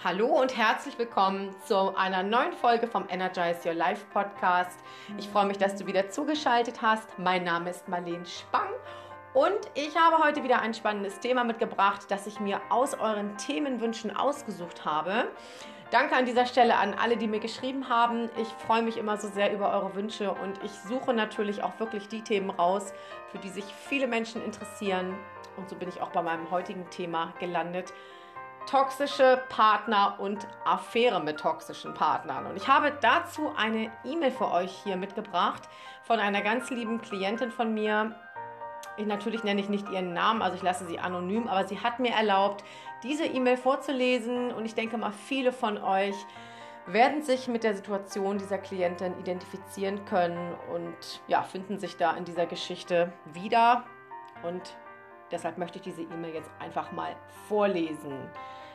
Hallo und herzlich willkommen zu einer neuen Folge vom Energize Your Life Podcast. Ich freue mich, dass du wieder zugeschaltet hast. Mein Name ist Marlene Spang und ich habe heute wieder ein spannendes Thema mitgebracht, das ich mir aus euren Themenwünschen ausgesucht habe. Danke an dieser Stelle an alle, die mir geschrieben haben. Ich freue mich immer so sehr über eure Wünsche und ich suche natürlich auch wirklich die Themen raus, für die sich viele Menschen interessieren. Und so bin ich auch bei meinem heutigen Thema gelandet toxische Partner und Affäre mit toxischen Partnern. Und ich habe dazu eine E-Mail für euch hier mitgebracht von einer ganz lieben Klientin von mir. Ich natürlich nenne ich nicht ihren Namen, also ich lasse sie anonym, aber sie hat mir erlaubt, diese E-Mail vorzulesen und ich denke mal, viele von euch werden sich mit der Situation dieser Klientin identifizieren können und ja, finden sich da in dieser Geschichte wieder und Deshalb möchte ich diese E-Mail jetzt einfach mal vorlesen.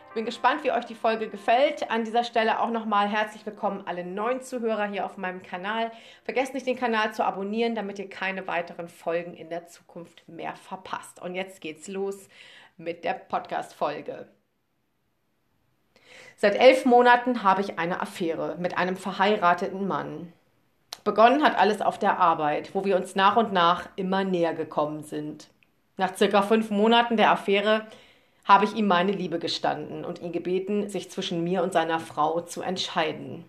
Ich bin gespannt, wie euch die Folge gefällt. An dieser Stelle auch nochmal herzlich willkommen alle neuen Zuhörer hier auf meinem Kanal. Vergesst nicht, den Kanal zu abonnieren, damit ihr keine weiteren Folgen in der Zukunft mehr verpasst. Und jetzt geht's los mit der Podcast-Folge. Seit elf Monaten habe ich eine Affäre mit einem verheirateten Mann. Begonnen hat alles auf der Arbeit, wo wir uns nach und nach immer näher gekommen sind. Nach circa fünf Monaten der Affäre habe ich ihm meine Liebe gestanden und ihn gebeten, sich zwischen mir und seiner Frau zu entscheiden.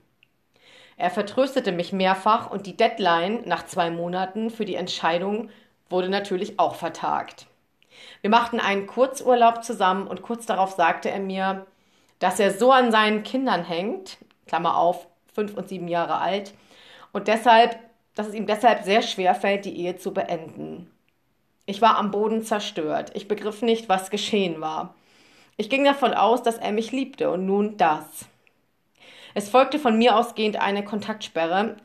Er vertröstete mich mehrfach und die Deadline nach zwei Monaten für die Entscheidung wurde natürlich auch vertagt. Wir machten einen Kurzurlaub zusammen und kurz darauf sagte er mir, dass er so an seinen Kindern hängt, Klammer auf, fünf und sieben Jahre alt, und deshalb, dass es ihm deshalb sehr schwer fällt, die Ehe zu beenden. Ich war am Boden zerstört. Ich begriff nicht, was geschehen war. Ich ging davon aus, dass er mich liebte und nun das. Es folgte von mir ausgehend eine Kontaktsperre,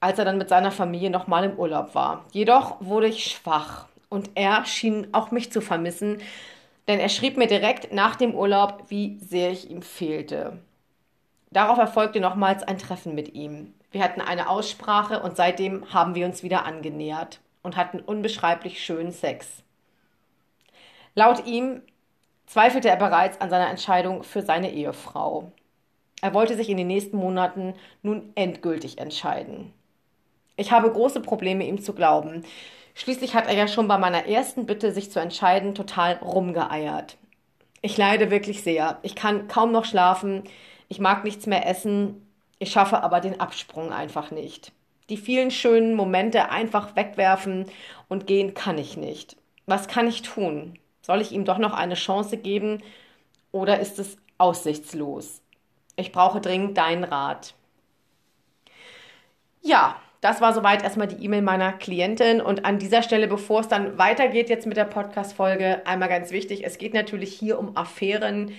als er dann mit seiner Familie nochmal im Urlaub war. Jedoch wurde ich schwach und er schien auch mich zu vermissen, denn er schrieb mir direkt nach dem Urlaub, wie sehr ich ihm fehlte. Darauf erfolgte nochmals ein Treffen mit ihm. Wir hatten eine Aussprache und seitdem haben wir uns wieder angenähert und hatten unbeschreiblich schönen Sex. Laut ihm zweifelte er bereits an seiner Entscheidung für seine Ehefrau. Er wollte sich in den nächsten Monaten nun endgültig entscheiden. Ich habe große Probleme, ihm zu glauben. Schließlich hat er ja schon bei meiner ersten Bitte, sich zu entscheiden, total rumgeeiert. Ich leide wirklich sehr. Ich kann kaum noch schlafen. Ich mag nichts mehr essen. Ich schaffe aber den Absprung einfach nicht. Die vielen schönen Momente einfach wegwerfen und gehen kann ich nicht. Was kann ich tun? Soll ich ihm doch noch eine Chance geben oder ist es aussichtslos? Ich brauche dringend deinen Rat. Ja, das war soweit erstmal die E-Mail meiner Klientin. Und an dieser Stelle, bevor es dann weitergeht jetzt mit der Podcast-Folge, einmal ganz wichtig: Es geht natürlich hier um Affären,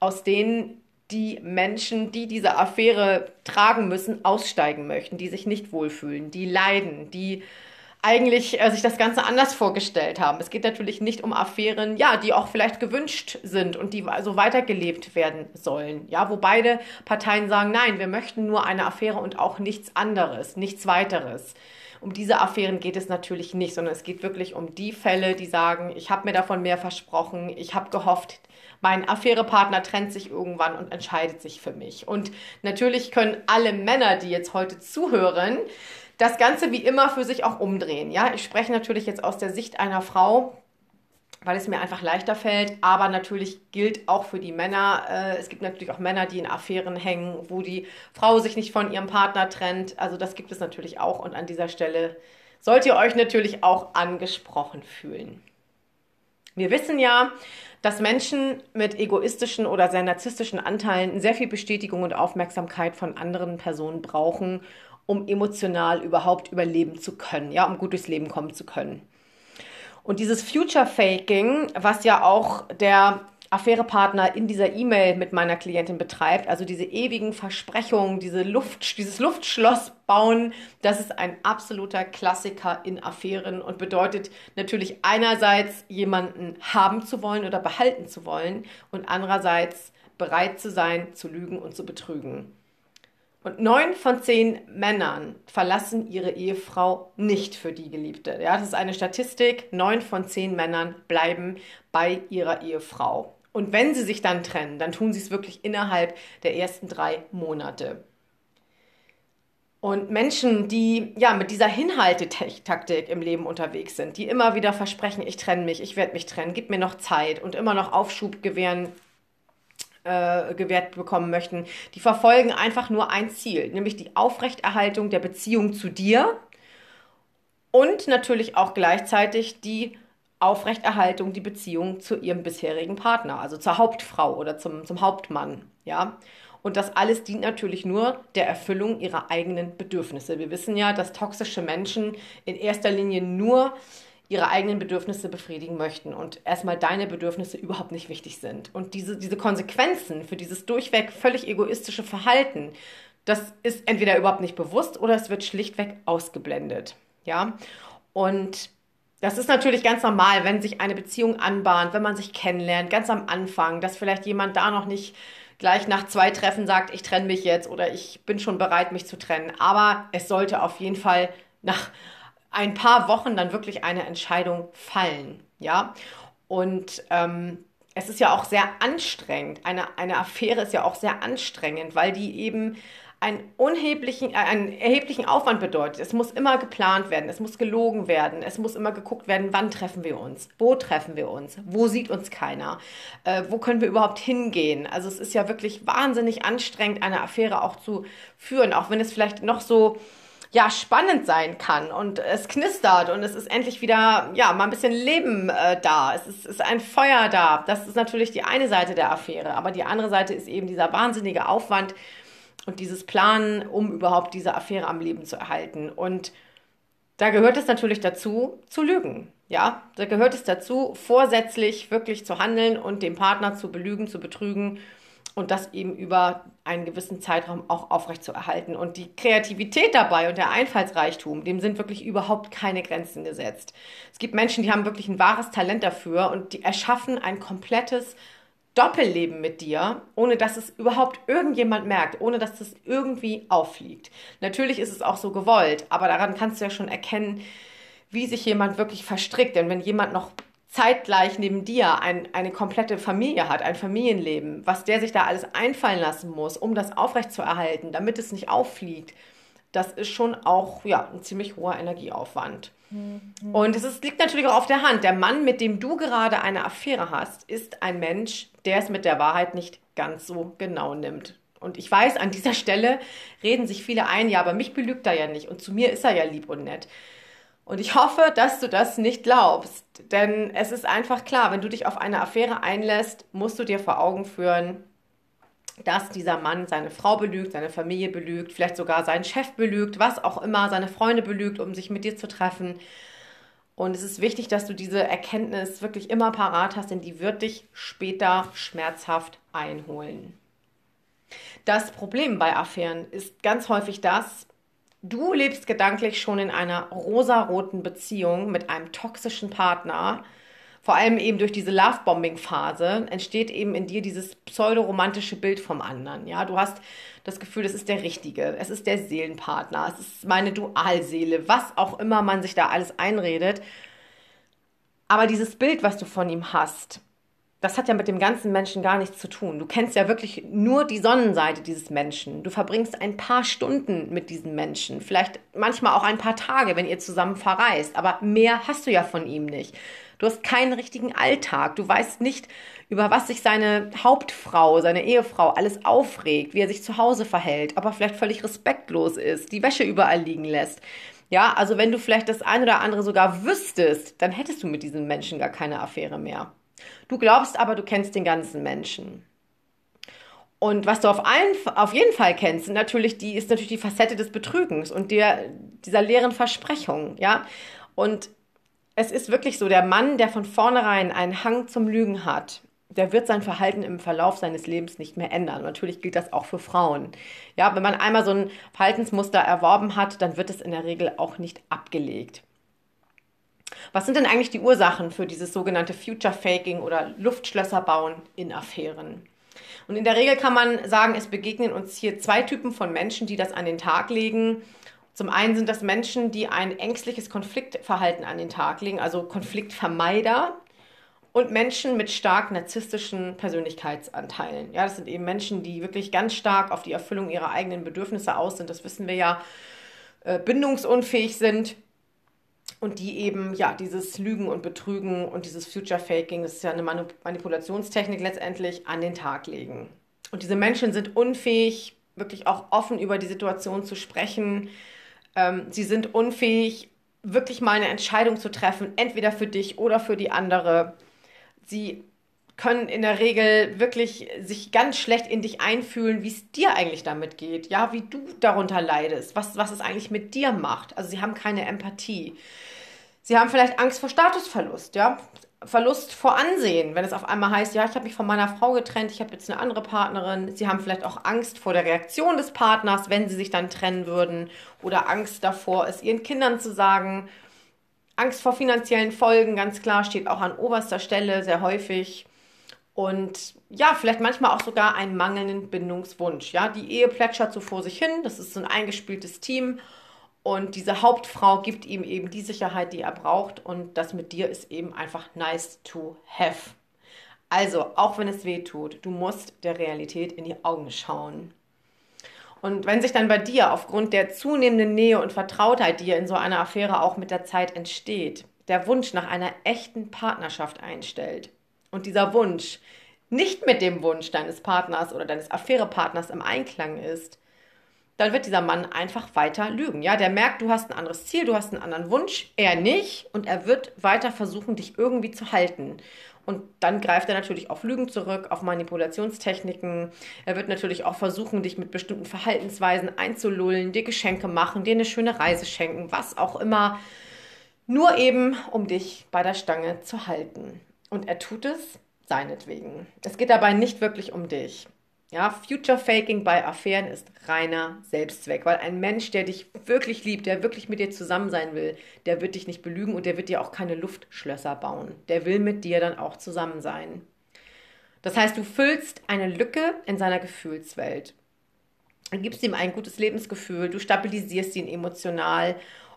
aus denen die Menschen, die diese Affäre tragen müssen, aussteigen möchten, die sich nicht wohlfühlen, die leiden, die eigentlich äh, sich das Ganze anders vorgestellt haben. Es geht natürlich nicht um Affären, ja, die auch vielleicht gewünscht sind und die also weitergelebt werden sollen. Ja, wo beide Parteien sagen, nein, wir möchten nur eine Affäre und auch nichts anderes, nichts weiteres. Um diese Affären geht es natürlich nicht, sondern es geht wirklich um die Fälle, die sagen, ich habe mir davon mehr versprochen, ich habe gehofft, mein Affärepartner trennt sich irgendwann und entscheidet sich für mich. Und natürlich können alle Männer, die jetzt heute zuhören, das Ganze wie immer für sich auch umdrehen. Ja, ich spreche natürlich jetzt aus der Sicht einer Frau, weil es mir einfach leichter fällt. Aber natürlich gilt auch für die Männer. Äh, es gibt natürlich auch Männer, die in Affären hängen, wo die Frau sich nicht von ihrem Partner trennt. Also das gibt es natürlich auch. Und an dieser Stelle sollt ihr euch natürlich auch angesprochen fühlen. Wir wissen ja, dass Menschen mit egoistischen oder sehr narzisstischen Anteilen sehr viel Bestätigung und Aufmerksamkeit von anderen Personen brauchen, um emotional überhaupt überleben zu können, ja, um gut durchs Leben kommen zu können. Und dieses Future Faking, was ja auch der Affärepartner in dieser E-Mail mit meiner Klientin betreibt, also diese ewigen Versprechungen, diese Luft, dieses Luftschloss bauen, das ist ein absoluter Klassiker in Affären und bedeutet natürlich einerseits jemanden haben zu wollen oder behalten zu wollen und andererseits bereit zu sein, zu lügen und zu betrügen. Und neun von zehn Männern verlassen ihre Ehefrau nicht für die Geliebte. Ja, das ist eine Statistik. Neun von zehn Männern bleiben bei ihrer Ehefrau. Und wenn sie sich dann trennen, dann tun sie es wirklich innerhalb der ersten drei Monate. Und Menschen, die ja mit dieser Hinhaltetaktik im Leben unterwegs sind, die immer wieder versprechen, ich trenne mich, ich werde mich trennen, gib mir noch Zeit und immer noch Aufschub gewähren, äh, gewährt bekommen möchten, die verfolgen einfach nur ein Ziel, nämlich die Aufrechterhaltung der Beziehung zu dir und natürlich auch gleichzeitig die Aufrechterhaltung die Beziehung zu ihrem bisherigen Partner, also zur Hauptfrau oder zum, zum Hauptmann, ja. Und das alles dient natürlich nur der Erfüllung ihrer eigenen Bedürfnisse. Wir wissen ja, dass toxische Menschen in erster Linie nur ihre eigenen Bedürfnisse befriedigen möchten und erstmal deine Bedürfnisse überhaupt nicht wichtig sind. Und diese, diese Konsequenzen für dieses durchweg völlig egoistische Verhalten, das ist entweder überhaupt nicht bewusst oder es wird schlichtweg ausgeblendet. Ja, und das ist natürlich ganz normal, wenn sich eine Beziehung anbahnt, wenn man sich kennenlernt, ganz am Anfang, dass vielleicht jemand da noch nicht gleich nach zwei Treffen sagt, ich trenne mich jetzt oder ich bin schon bereit, mich zu trennen. Aber es sollte auf jeden Fall nach ein paar Wochen dann wirklich eine Entscheidung fallen. Ja, und ähm, es ist ja auch sehr anstrengend. Eine, eine Affäre ist ja auch sehr anstrengend, weil die eben einen, unheblichen, äh, einen erheblichen Aufwand bedeutet. Es muss immer geplant werden, es muss gelogen werden, es muss immer geguckt werden, wann treffen wir uns, wo treffen wir uns, wo sieht uns keiner, äh, wo können wir überhaupt hingehen. Also es ist ja wirklich wahnsinnig anstrengend, eine Affäre auch zu führen, auch wenn es vielleicht noch so ja, spannend sein kann und es knistert und es ist endlich wieder, ja, mal ein bisschen Leben äh, da. Es ist, ist ein Feuer da. Das ist natürlich die eine Seite der Affäre. Aber die andere Seite ist eben dieser wahnsinnige Aufwand, und dieses Planen, um überhaupt diese Affäre am Leben zu erhalten. Und da gehört es natürlich dazu, zu lügen. Ja, da gehört es dazu, vorsätzlich wirklich zu handeln und den Partner zu belügen, zu betrügen und das eben über einen gewissen Zeitraum auch aufrechtzuerhalten. Und die Kreativität dabei und der Einfallsreichtum, dem sind wirklich überhaupt keine Grenzen gesetzt. Es gibt Menschen, die haben wirklich ein wahres Talent dafür und die erschaffen ein komplettes Doppelleben mit dir, ohne dass es überhaupt irgendjemand merkt, ohne dass das irgendwie auffliegt. Natürlich ist es auch so gewollt, aber daran kannst du ja schon erkennen, wie sich jemand wirklich verstrickt. Denn wenn jemand noch zeitgleich neben dir ein, eine komplette Familie hat, ein Familienleben, was der sich da alles einfallen lassen muss, um das aufrechtzuerhalten, damit es nicht auffliegt, das ist schon auch ja, ein ziemlich hoher Energieaufwand. Und es liegt natürlich auch auf der Hand. Der Mann, mit dem du gerade eine Affäre hast, ist ein Mensch, der es mit der Wahrheit nicht ganz so genau nimmt. Und ich weiß, an dieser Stelle reden sich viele ein, ja, aber mich belügt er ja nicht und zu mir ist er ja lieb und nett. Und ich hoffe, dass du das nicht glaubst, denn es ist einfach klar, wenn du dich auf eine Affäre einlässt, musst du dir vor Augen führen, dass dieser Mann seine Frau belügt, seine Familie belügt, vielleicht sogar seinen Chef belügt, was auch immer, seine Freunde belügt, um sich mit dir zu treffen. Und es ist wichtig, dass du diese Erkenntnis wirklich immer parat hast, denn die wird dich später schmerzhaft einholen. Das Problem bei Affären ist ganz häufig das, du lebst gedanklich schon in einer rosaroten Beziehung mit einem toxischen Partner, vor allem eben durch diese Lovebombing-Phase entsteht eben in dir dieses pseudoromantische Bild vom anderen. Ja, du hast das Gefühl, das ist der Richtige, es ist der Seelenpartner, es ist meine Dualseele, was auch immer man sich da alles einredet. Aber dieses Bild, was du von ihm hast, das hat ja mit dem ganzen Menschen gar nichts zu tun. Du kennst ja wirklich nur die Sonnenseite dieses Menschen. Du verbringst ein paar Stunden mit diesem Menschen, vielleicht manchmal auch ein paar Tage, wenn ihr zusammen verreist, aber mehr hast du ja von ihm nicht. Du hast keinen richtigen Alltag. Du weißt nicht, über was sich seine Hauptfrau, seine Ehefrau alles aufregt, wie er sich zu Hause verhält, ob er vielleicht völlig respektlos ist, die Wäsche überall liegen lässt. Ja, also wenn du vielleicht das eine oder andere sogar wüsstest, dann hättest du mit diesem Menschen gar keine Affäre mehr. Du glaubst aber, du kennst den ganzen Menschen. Und was du auf, allen, auf jeden Fall kennst, sind natürlich die, ist natürlich die Facette des Betrügens und der, dieser leeren Versprechung, ja. Und es ist wirklich so, der Mann, der von vornherein einen Hang zum Lügen hat, der wird sein Verhalten im Verlauf seines Lebens nicht mehr ändern. natürlich gilt das auch für Frauen. Ja, wenn man einmal so ein Verhaltensmuster erworben hat, dann wird es in der Regel auch nicht abgelegt. Was sind denn eigentlich die Ursachen für dieses sogenannte Future Faking oder Luftschlösser bauen in Affären? Und in der Regel kann man sagen, es begegnen uns hier zwei Typen von Menschen, die das an den Tag legen. Zum einen sind das Menschen, die ein ängstliches Konfliktverhalten an den Tag legen, also Konfliktvermeider. und Menschen mit stark narzisstischen Persönlichkeitsanteilen. Ja, das sind eben Menschen, die wirklich ganz stark auf die Erfüllung ihrer eigenen Bedürfnisse aus sind. Das wissen wir ja, äh, bindungsunfähig sind und die eben ja dieses Lügen und Betrügen und dieses Future Faking, das ist ja eine Manipulationstechnik letztendlich an den Tag legen. Und diese Menschen sind unfähig, wirklich auch offen über die Situation zu sprechen. Ähm, sie sind unfähig, wirklich mal eine Entscheidung zu treffen, entweder für dich oder für die andere sie können in der Regel wirklich sich ganz schlecht in dich einfühlen, wie es dir eigentlich damit geht, ja, wie du darunter leidest, was, was es eigentlich mit dir macht. Also sie haben keine Empathie. Sie haben vielleicht Angst vor Statusverlust, ja, Verlust vor Ansehen, wenn es auf einmal heißt, ja, ich habe mich von meiner Frau getrennt, ich habe jetzt eine andere Partnerin. Sie haben vielleicht auch Angst vor der Reaktion des Partners, wenn sie sich dann trennen würden, oder Angst davor, es ihren Kindern zu sagen Angst vor finanziellen Folgen, ganz klar, steht auch an oberster Stelle sehr häufig. Und ja, vielleicht manchmal auch sogar einen mangelnden Bindungswunsch. Ja, die Ehe plätschert so vor sich hin. Das ist so ein eingespieltes Team. Und diese Hauptfrau gibt ihm eben die Sicherheit, die er braucht. Und das mit dir ist eben einfach nice to have. Also, auch wenn es weh tut, du musst der Realität in die Augen schauen. Und wenn sich dann bei dir aufgrund der zunehmenden Nähe und Vertrautheit, die in so einer Affäre auch mit der Zeit entsteht, der Wunsch nach einer echten Partnerschaft einstellt und dieser Wunsch nicht mit dem Wunsch deines Partners oder deines Affärepartners im Einklang ist, dann wird dieser Mann einfach weiter lügen. Ja, der merkt, du hast ein anderes Ziel, du hast einen anderen Wunsch, er nicht und er wird weiter versuchen, dich irgendwie zu halten. Und dann greift er natürlich auf Lügen zurück, auf Manipulationstechniken. Er wird natürlich auch versuchen, dich mit bestimmten Verhaltensweisen einzulullen, dir Geschenke machen, dir eine schöne Reise schenken, was auch immer. Nur eben, um dich bei der Stange zu halten. Und er tut es seinetwegen. Es geht dabei nicht wirklich um dich. Ja, Future Faking bei Affären ist reiner Selbstzweck, weil ein Mensch, der dich wirklich liebt, der wirklich mit dir zusammen sein will, der wird dich nicht belügen und der wird dir auch keine Luftschlösser bauen. Der will mit dir dann auch zusammen sein. Das heißt, du füllst eine Lücke in seiner Gefühlswelt. Du gibst ihm ein gutes Lebensgefühl, du stabilisierst ihn emotional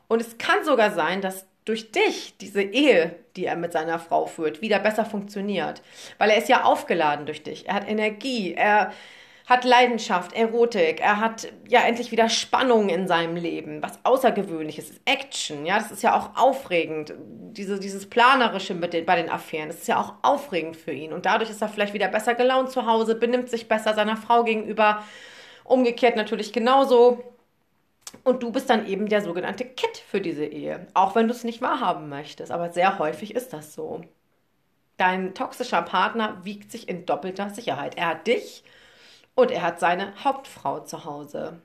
und es kann sogar sein, dass durch dich diese Ehe, die er mit seiner Frau führt, wieder besser funktioniert. Weil er ist ja aufgeladen durch dich. Er hat Energie, er hat Leidenschaft, Erotik, er hat ja endlich wieder Spannung in seinem Leben, was Außergewöhnliches ist, Action, ja, das ist ja auch aufregend, Diese, dieses Planerische mit den, bei den Affären, das ist ja auch aufregend für ihn und dadurch ist er vielleicht wieder besser gelaunt zu Hause, benimmt sich besser seiner Frau gegenüber, umgekehrt natürlich genauso, und du bist dann eben der sogenannte Kit für diese Ehe, auch wenn du es nicht wahrhaben möchtest. Aber sehr häufig ist das so. Dein toxischer Partner wiegt sich in doppelter Sicherheit. Er hat dich und er hat seine Hauptfrau zu Hause.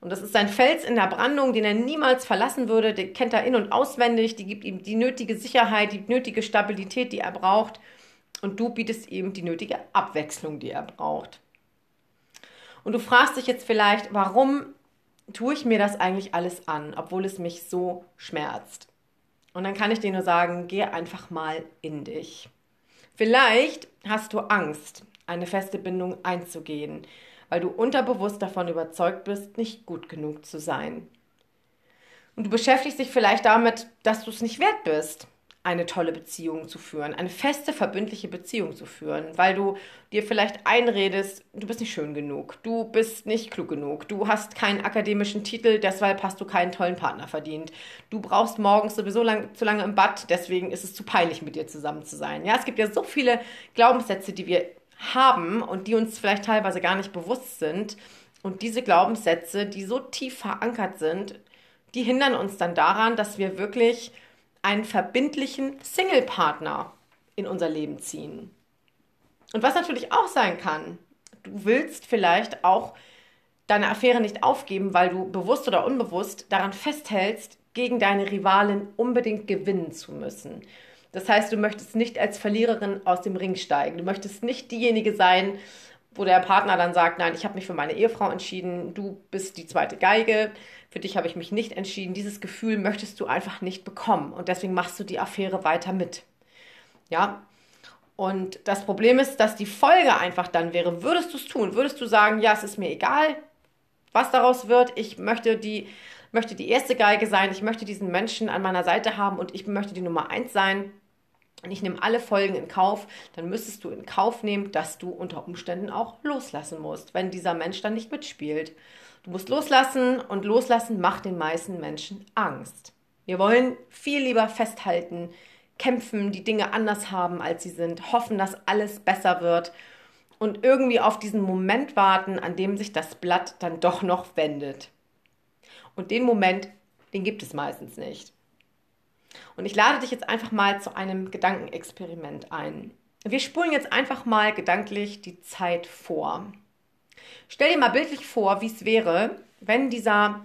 Und das ist sein Fels in der Brandung, den er niemals verlassen würde. Den kennt er in- und auswendig. Die gibt ihm die nötige Sicherheit, die nötige Stabilität, die er braucht. Und du bietest ihm die nötige Abwechslung, die er braucht. Und du fragst dich jetzt vielleicht, warum tue ich mir das eigentlich alles an, obwohl es mich so schmerzt? Und dann kann ich dir nur sagen, geh einfach mal in dich. Vielleicht hast du Angst, eine feste Bindung einzugehen, weil du unterbewusst davon überzeugt bist, nicht gut genug zu sein. Und du beschäftigst dich vielleicht damit, dass du es nicht wert bist, eine tolle Beziehung zu führen, eine feste, verbindliche Beziehung zu führen, weil du dir vielleicht einredest, du bist nicht schön genug, du bist nicht klug genug, du hast keinen akademischen Titel, deshalb hast du keinen tollen Partner verdient. Du brauchst morgens sowieso lang, zu lange im Bad, deswegen ist es zu peinlich, mit dir zusammen zu sein. Ja, es gibt ja so viele Glaubenssätze, die wir haben und die uns vielleicht teilweise gar nicht bewusst sind. Und diese Glaubenssätze, die so tief verankert sind, die hindern uns dann daran, dass wir wirklich einen verbindlichen Single-Partner in unser Leben ziehen. Und was natürlich auch sein kann, du willst vielleicht auch deine Affäre nicht aufgeben, weil du bewusst oder unbewusst daran festhältst, gegen deine Rivalin unbedingt gewinnen zu müssen. Das heißt, du möchtest nicht als Verliererin aus dem Ring steigen. Du möchtest nicht diejenige sein, wo der Partner dann sagt, nein, ich habe mich für meine Ehefrau entschieden, du bist die zweite Geige, für dich habe ich mich nicht entschieden. Dieses Gefühl möchtest du einfach nicht bekommen und deswegen machst du die Affäre weiter mit. Ja? Und das Problem ist, dass die Folge einfach dann wäre, würdest du es tun, würdest du sagen, ja, es ist mir egal, was daraus wird, ich möchte die möchte die erste Geige sein, ich möchte diesen Menschen an meiner Seite haben und ich möchte die Nummer eins sein und ich nehme alle Folgen in Kauf, dann müsstest du in Kauf nehmen, dass du unter Umständen auch loslassen musst, wenn dieser Mensch dann nicht mitspielt. Du musst loslassen und loslassen macht den meisten Menschen Angst. Wir wollen viel lieber festhalten, kämpfen, die Dinge anders haben, als sie sind, hoffen, dass alles besser wird und irgendwie auf diesen Moment warten, an dem sich das Blatt dann doch noch wendet. Und den Moment, den gibt es meistens nicht. Und ich lade dich jetzt einfach mal zu einem Gedankenexperiment ein. Wir spulen jetzt einfach mal gedanklich die Zeit vor. Stell dir mal bildlich vor, wie es wäre, wenn dieser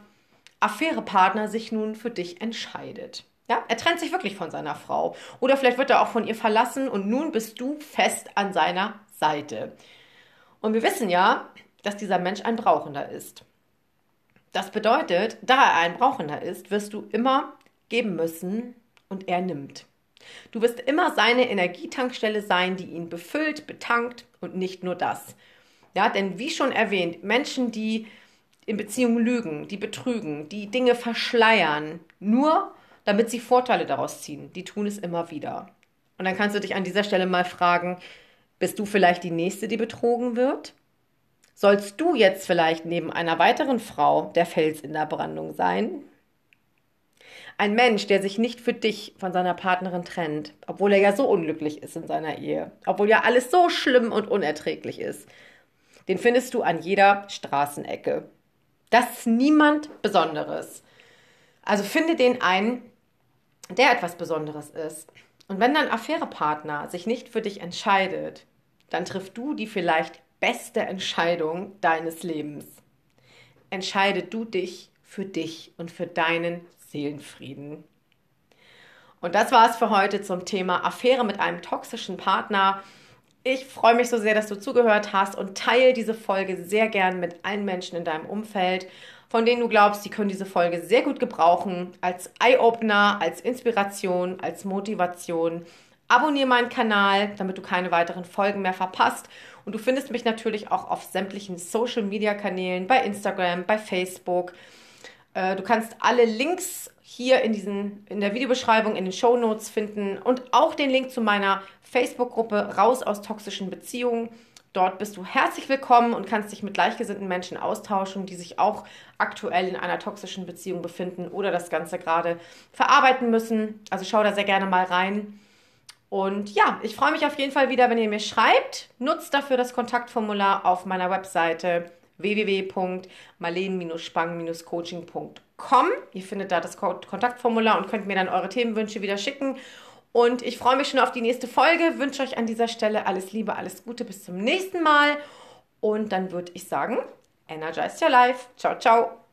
Affärepartner sich nun für dich entscheidet. Ja, er trennt sich wirklich von seiner Frau. Oder vielleicht wird er auch von ihr verlassen und nun bist du fest an seiner Seite. Und wir wissen ja, dass dieser Mensch ein Brauchender ist. Das bedeutet, da er ein Brauchender ist, wirst du immer geben müssen und er nimmt. Du wirst immer seine Energietankstelle sein, die ihn befüllt, betankt und nicht nur das. Ja, denn wie schon erwähnt, Menschen, die in Beziehungen lügen, die betrügen, die Dinge verschleiern, nur damit sie Vorteile daraus ziehen, die tun es immer wieder. Und dann kannst du dich an dieser Stelle mal fragen, bist du vielleicht die Nächste, die betrogen wird? Sollst du jetzt vielleicht neben einer weiteren Frau der Fels in der Brandung sein? Ein Mensch, der sich nicht für dich von seiner Partnerin trennt, obwohl er ja so unglücklich ist in seiner Ehe, obwohl ja alles so schlimm und unerträglich ist, den findest du an jeder Straßenecke. Das ist niemand Besonderes. Also finde den einen, der etwas Besonderes ist. Und wenn dein Affärepartner sich nicht für dich entscheidet, dann triffst du die vielleicht beste Entscheidung deines Lebens. Entscheide du dich für dich und für deinen Seelenfrieden. Und das war es für heute zum Thema Affäre mit einem toxischen Partner. Ich freue mich so sehr, dass du zugehört hast und teile diese Folge sehr gern mit allen Menschen in deinem Umfeld, von denen du glaubst, die können diese Folge sehr gut gebrauchen als Eye-Opener, als Inspiration, als Motivation. Abonniere meinen Kanal, damit du keine weiteren Folgen mehr verpasst. Und du findest mich natürlich auch auf sämtlichen Social-Media-Kanälen, bei Instagram, bei Facebook. Äh, du kannst alle Links hier in, diesen, in der Videobeschreibung, in den Show Notes finden und auch den Link zu meiner Facebook-Gruppe Raus aus toxischen Beziehungen. Dort bist du herzlich willkommen und kannst dich mit gleichgesinnten Menschen austauschen, die sich auch aktuell in einer toxischen Beziehung befinden oder das Ganze gerade verarbeiten müssen. Also schau da sehr gerne mal rein. Und ja, ich freue mich auf jeden Fall wieder, wenn ihr mir schreibt. Nutzt dafür das Kontaktformular auf meiner Webseite www.marleen-spang-coaching.com. Ihr findet da das Kontaktformular und könnt mir dann eure Themenwünsche wieder schicken. Und ich freue mich schon auf die nächste Folge, wünsche euch an dieser Stelle alles Liebe, alles Gute, bis zum nächsten Mal. Und dann würde ich sagen, energize your life. Ciao, ciao.